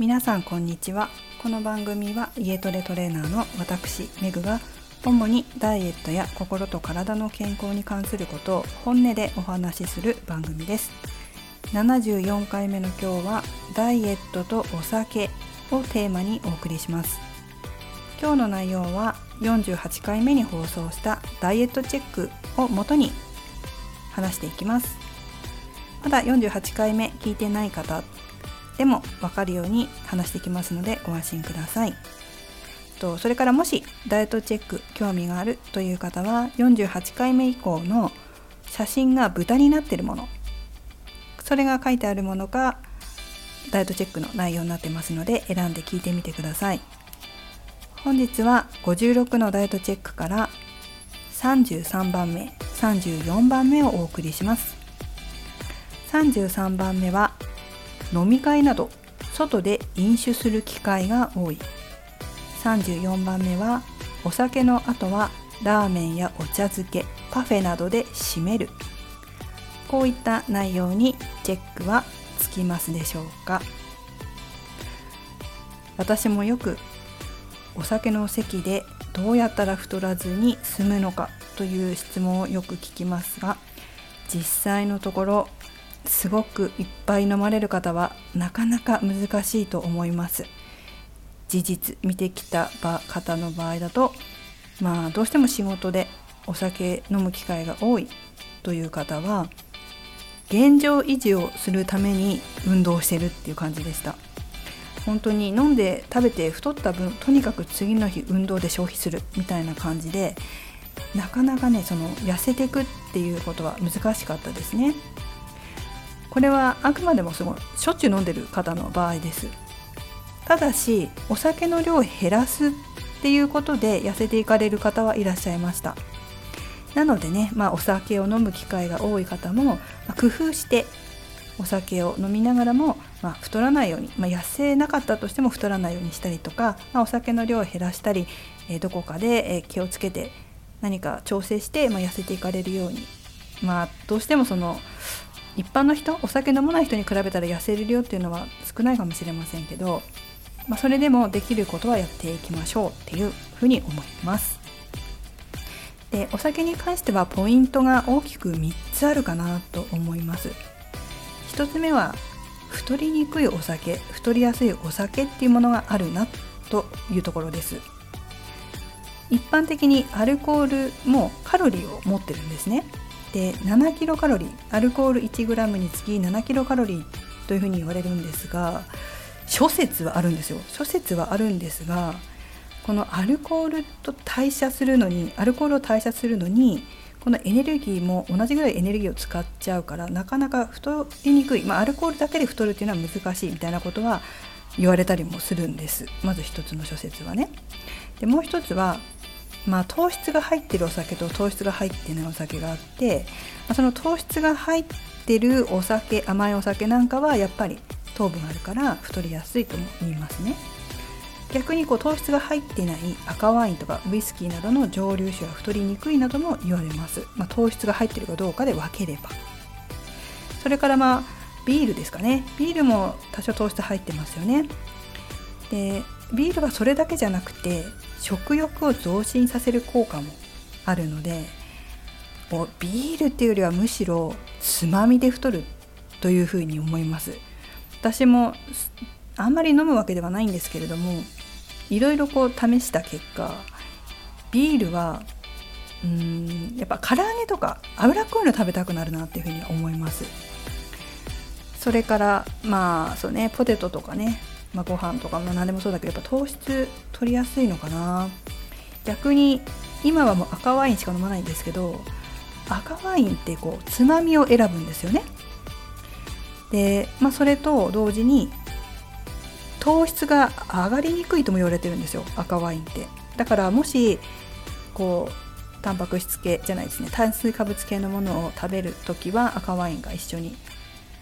皆さんこんにちは。この番組は家トレトレーナーの私メグが主にダイエットや心と体の健康に関することを本音でお話しする番組です。74回目の今日はダイエットとお酒をテーマにお送りします。今日の内容は48回目に放送したダイエットチェックをもとに話していきます。まだ48回目聞いてない方でも分かるように話してきますのでご安心ください。とそれからもしダイエットチェック興味があるという方は48回目以降の写真が豚になってるもの。それが書いてあるものがダイエットチェックの内容になってますので選んで聞いてみてください。本日は56のダイエットチェックから33番目34番目をお送りします。33番目は飲み会など外で飲酒する機会が多い。34番目はお酒の後はラーメンやお茶漬けパフェなどで締める。こういった内容にチェックはつきますでしょうか。私もよくお酒の席でどうやったら太らずに済むのかという質問をよく聞きますが実際のところすごくいっぱい飲まれる方はなかなか難しいと思います。事実見てきた方の場合だとまあどうしても仕事でお酒飲む機会が多いという方は現状維持をするために運動してるっていう感じでした。本当に飲んで食べて太った分とにかく次の日運動で消費するみたいな感じでなかなかねその痩せていくっていうことは難しかったですね。これはあくまでもすごいしょっちゅう飲んでる方の場合です。ただしお酒の量を減らすっていうことで痩せていかれる方はいらっしゃいました。なのでね、まあ、お酒を飲む機会が多い方も、まあ、工夫してお酒を飲みながらも、まあ、太らないように、まあ、痩せなかったとしても太らないようにしたりとか、まあ、お酒の量を減らしたり、えー、どこかで、えー、気をつけて何か調整して、まあ、痩せていかれるように、まあ、どうしてもその一般の人お酒飲まない人に比べたら痩せる量っていうのは少ないかもしれませんけど、まあ、それでもできることはやっていきましょうっていうふうに思います。でお酒に関してはポイントが大きく3つあるかなと思います。1つ目は太りにくいお酒太りやすいお酒っていうものがあるなというところです一般的にアルコールもカロリーを持ってるんですねで7キロカロリーアルコール 1g につき7キロカロリーというふうに言われるんですが諸説はあるんですよ。諸説はあるんですがこのアルコールと代謝するのにアルコールを代謝するのにこのエネルギーも同じぐらいエネルギーを使っちゃうからなかなか太りにくい、まあ、アルコールだけで太るっていうのは難しいみたいなことは言われたりもするんです。まず一つの諸説はね。でもう一つはまあ、糖質が入ってるお酒と糖質が入ってないお酒があって、まあ、その糖質が入ってるお酒甘いお酒なんかはやっぱり糖分あるから太りやすいとも言いますね。逆にこう糖質が入ってない赤ワインとかウイスキーなどの蒸留酒は太りにくいなども言われます、まあ、糖質が入ってるかどうかで分ければ。それからまあビールですかね。ビールも多少糖質入ってますよね。でビールはそれだけじゃなくて食欲を増進させる効果もあるのでもうビールっていうよりはむしろつまみで太るというふうに思います。私もあんまり飲むわけではないんですけれどもいろいろこう試した結果ビールはうんやっぱ唐揚げとか脂っこいの食べたくなるなっていうふうに思います。それからまあそうねポテトとかね、まあ、ご飯とか、ま、何でもそうだけどやっぱ糖質取りやすいのかな。逆に今はもう赤ワインしか飲まないんですけど赤ワインってこうつまみを選ぶんですよね。で、まあ、それと同時に糖質が上がりにくいとも言われてるんですよ赤ワインって。だからもしこうタンパク質系じゃないですね炭水化物系のものを食べる時は赤ワインが一緒に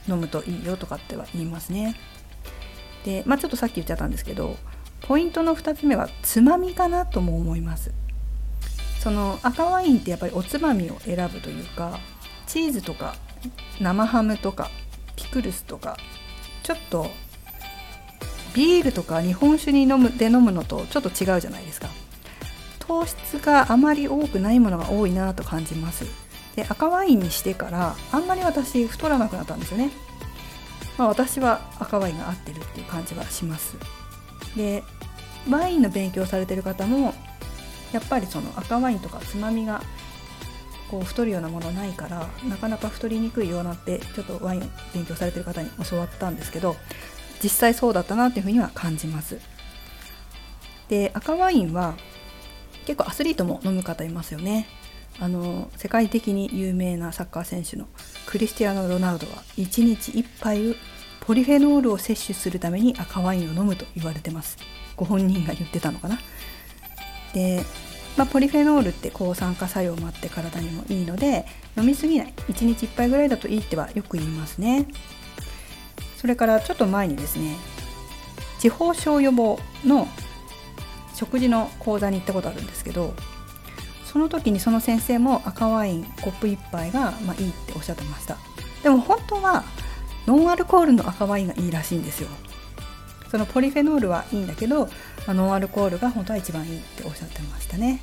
飲むといいよとかっては言いますね。でまあちょっとさっき言っちゃったんですけどポイントの2つ目はつまみかなとも思います。その赤ワインってやっぱりおつまみを選ぶというかチーズとか生ハムとかピクルスとかちょっとビールとか日本酒に飲むで飲むのとちょっと違うじゃないですか。糖質があまり多くないものが多いなと感じます。で赤ワインにしてからあんまり私太らなくなったんですよね。まあ、私は赤ワインが合ってるっていう感じはします。でワインの勉強されてる方もやっぱりその赤ワインとかつまみがこう太るようなものないからなかなか太りにくいようなってちょっとワインを勉強されてる方に教わったんですけど実際そうだったなっていうふうには感じます。で赤ワインは結構アスリートも飲む方いますよね。あの世界的に有名なサッカー選手のクリスティアーノ・ロナウドは1日1杯ポリフェノールを摂取するために赤ワインを飲むと言われてます。ご本人が言ってたのかな？で、まあ、ポリフェノールって抗酸化作用もあって体にもいいので飲みすぎない。1日1杯ぐらいだといいってはよく言いますね。それからちょっと前にですね地方症予防の食事の講座に行ったことあるんですけどその時にその先生も赤ワインコップ1杯が、まあ、いいっておっしゃってました。でも本当はノンアルコールの赤ワインがいいらしいんですよ。そのポリフェノールはいいんだけど、まあ、ノンアルコールが本当は一番いいっておっしゃってましたね。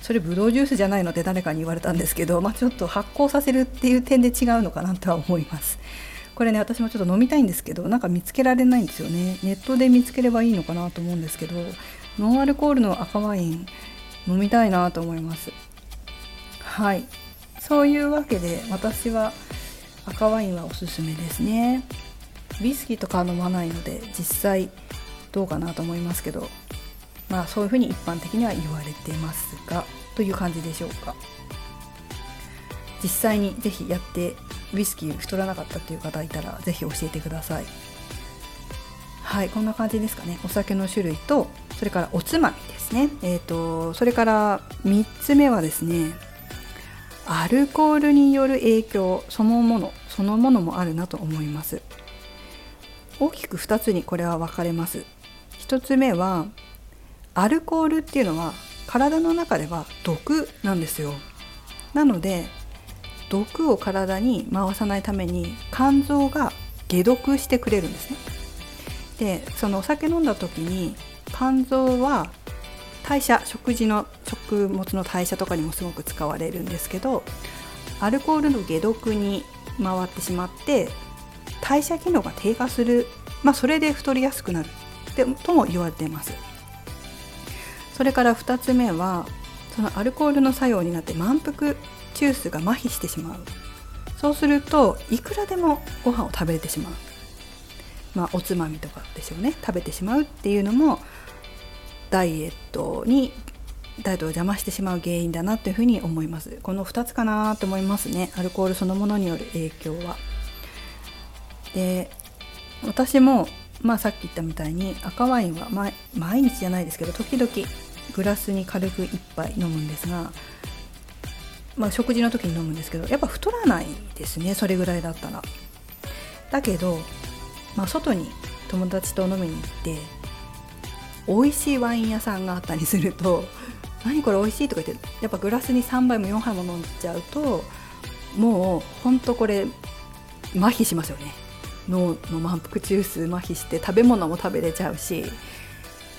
それブドウジュースじゃないのって誰かに言われたんですけど、まあ、ちょっと発酵させるっていう点で違うのかなとは思います。これね私もちょっと飲みたいんですけどなんか見つけられないんですよね。ネットで見つければいいのかなと思うんですけどノンアルコールの赤ワイン飲みたいなと思います。はい。そういうわけで私は赤ワインはおすすめですね。ウイスキーとか飲まないので実際どうかなと思いますけどまあそういうふうに一般的には言われてますがという感じでしょうか。実際にぜひやってウイスキー太らなかったっていう方いたらぜひ教えてください。はい。こんな感じですかね。お酒の種類とそれからおつまみです。ね。えーと、それから3つ目はですねアルコールによる影響そのものそのものもあるなと思います。大きく2つにこれは分かれます。1つ目はアルコールっていうのは体の中では毒なんですよ。なので毒を体に回さないために肝臓が解毒してくれるんですね。でそのお酒飲んだ時に肝臓は代謝食事の食物の代謝とかにもすごく使われるんですけどアルコールの解毒に回ってしまって代謝機能が低下する、まあ、それで太りやすくなるでとも言われています。それから2つ目はそのアルコールの作用になって満腹中枢が麻痺してしまう。そうするといくらでもご飯を食べれてしまう。まあおつまみとかでしょうね。食べてしまうっていうのもダイエットにダイエットを邪魔してしまう原因だなというふうに思います。この2つかなと思いますね。アルコールそのものによる影響は。で私もまあさっき言ったみたいに赤ワインは毎日じゃないですけど時々グラスに軽く1杯飲むんですがまあ、食事の時に飲むんですけどやっぱ太らないですねそれぐらいだったら。だけど、まあ、外に友達と飲みに行って美味しいワイン屋さんがあったりすると「何これ美味しい」とか言ってやっぱグラスに3杯も4杯も飲んじゃうともうほんとこれ麻痺しますよね。脳の満腹中枢麻痺して食べ物も食べれちゃうし。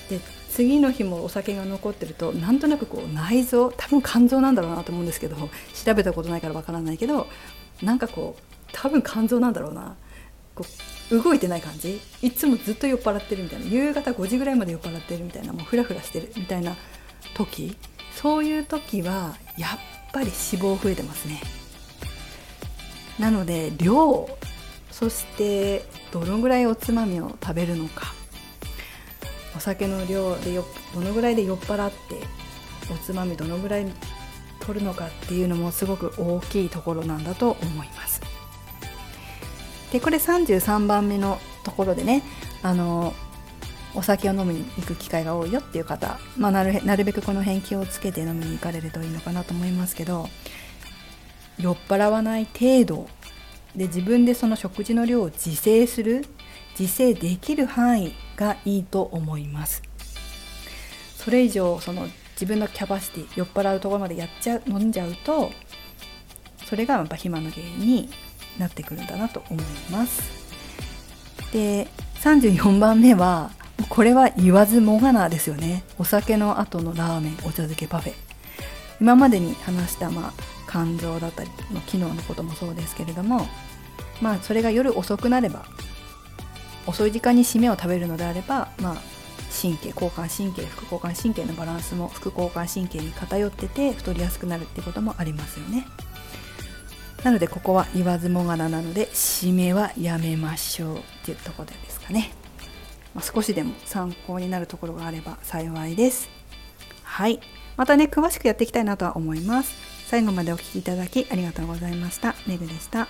で次の日もお酒が残ってるとなんとなくこう内臓多分肝臓なんだろうなと思うんですけど調べたことないからわからないけどなんかこう多分肝臓なんだろうな。こう動いてない感じ？いつもずっと酔っ払ってるみたいな。夕方5時ぐらいまで酔っ払ってるみたいな。もうフラフラしてるみたいな時？そういう時はやっぱり脂肪増えてますね。なので量そしてどのぐらいおつまみを食べるのか。お酒の量でよどのぐらいで酔っ払っておつまみどのぐらい取るのかっていうのもすごく大きいところなんだと思います。でこれ33番目のところでねあのお酒を飲みに行く機会が多いよっていう方、まあ、なるなるべくこの辺気をつけて飲みに行かれるといいのかなと思いますけど酔っ払わない程度で自分でその食事の量を自制する自制できる範囲がいいと思います。それ以上その自分のキャパシティ酔っ払うところまでやっちゃう飲んじゃうとそれがやっぱ肥満の原因になってくるんだなと思います。で34番目はこれは言わずもがなですよね。お酒の後のラーメンお茶漬けパフェ。今までに話した、まあ、肝臓だったりの機能のこともそうですけれどもまあそれが夜遅くなれば遅い時間に締めを食べるのであればまあ神経交感神経副交感神経のバランスも副交感神経に偏ってて太りやすくなるっていうこともありますよね。なのでここは言わずもがななので締めはやめましょうっていうところですかね、まあ、少しでも参考になるところがあれば幸いです。はい。またね詳しくやっていきたいなとは思います。最後までお聴きいただきありがとうございました。めぐでした。